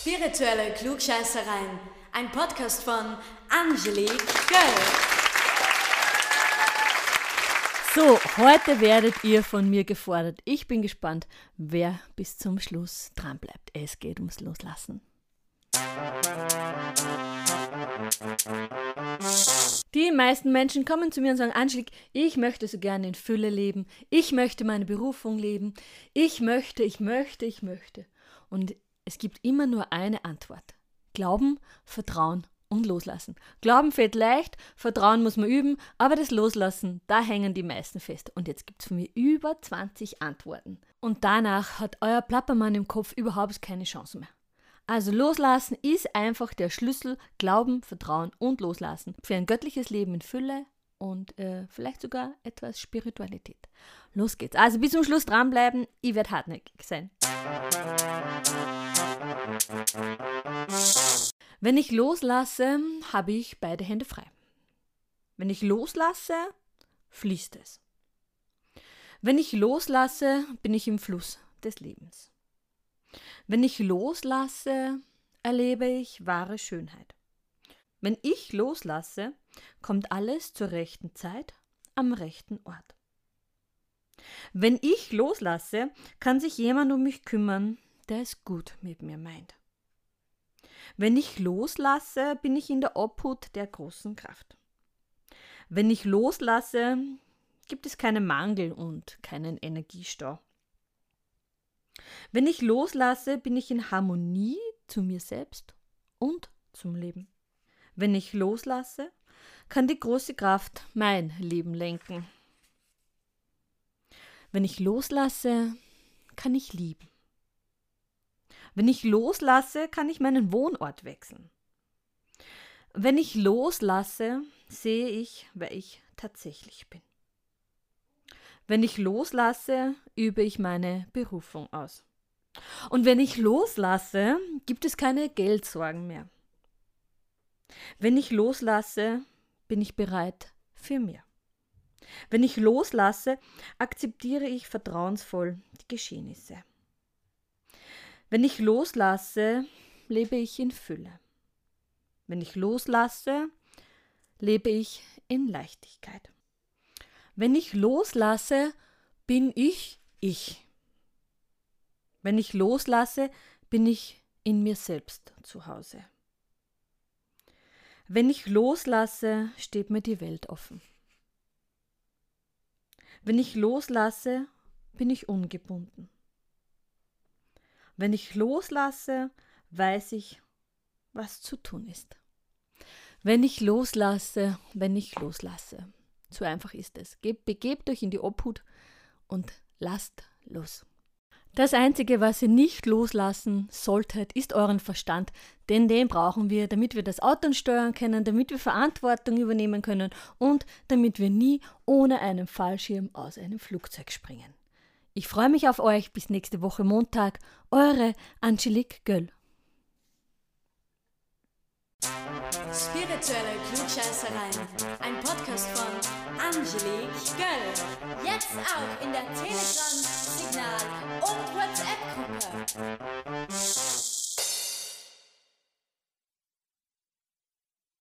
Spirituelle Klugscheißereien. Ein Podcast von Angelique Göll. So, heute werdet ihr von mir gefordert. Ich bin gespannt, wer bis zum Schluss dran bleibt. Es geht ums Loslassen. Meisten Menschen kommen zu mir und sagen, Angelique, ich möchte so gerne in Fülle leben. Ich möchte meine Berufung leben. Ich möchte, ich möchte, ich möchte. Und es gibt immer nur eine Antwort. Glauben, Vertrauen und Loslassen. Glauben fällt leicht, Vertrauen muss man üben, aber das Loslassen, da hängen die meisten fest. Und jetzt gibt es von mir über 20 Antworten. Und danach hat euer Plappermann im Kopf überhaupt keine Chance mehr. Also loslassen ist einfach der Schlüssel, Glauben, Vertrauen und Loslassen für ein göttliches Leben in Fülle und äh, vielleicht sogar etwas Spiritualität. Los geht's. Also bis zum Schluss dranbleiben, ich werde hartnäckig sein. Wenn ich loslasse, habe ich beide Hände frei. Wenn ich loslasse, fließt es. Wenn ich loslasse, bin ich im Fluss des Lebens. Wenn ich loslasse, erlebe ich wahre Schönheit. Wenn ich loslasse, kommt alles zur rechten Zeit am rechten Ort. Wenn ich loslasse, kann sich jemand um mich kümmern, der es gut mit mir meint. Wenn ich loslasse, bin ich in der Obhut der großen Kraft. Wenn ich loslasse, gibt es keinen Mangel und keinen Energiestau. Wenn ich loslasse, bin ich in Harmonie zu mir selbst und zum Leben. Wenn ich loslasse, kann die große Kraft mein Leben lenken. Wenn ich loslasse, kann ich lieben. Wenn ich loslasse, kann ich meinen Wohnort wechseln. Wenn ich loslasse, sehe ich, wer ich tatsächlich bin. Wenn ich loslasse, übe ich meine Berufung aus. Und wenn ich loslasse, gibt es keine Geldsorgen mehr. Wenn ich loslasse, bin ich bereit für mehr. Wenn ich loslasse, akzeptiere ich vertrauensvoll die Geschehnisse. Wenn ich loslasse, lebe ich in Fülle. Wenn ich loslasse, lebe ich in Leichtigkeit. Wenn ich loslasse, bin ich ich. Wenn ich loslasse, bin ich in mir selbst zu Hause. Wenn ich loslasse, steht mir die Welt offen. Wenn ich loslasse, bin ich ungebunden. Wenn ich loslasse, weiß ich, was zu tun ist. Wenn ich loslasse, wenn ich loslasse. So einfach ist es. begebt euch in die Obhut und lasst los. Das Einzige, was ihr nicht loslassen solltet, ist euren Verstand, denn den brauchen wir, damit wir das Auto steuern können, damit wir Verantwortung übernehmen können und damit wir nie ohne einen Fallschirm aus einem Flugzeug springen. Ich freue mich auf euch. Bis nächste Woche Montag. Eure Angelique Göll. Spirituelle Klugscheißereien. Ein Podcast von Angelique Göll. Jetzt auch in der Telegram, Signal und WhatsApp-Gruppe.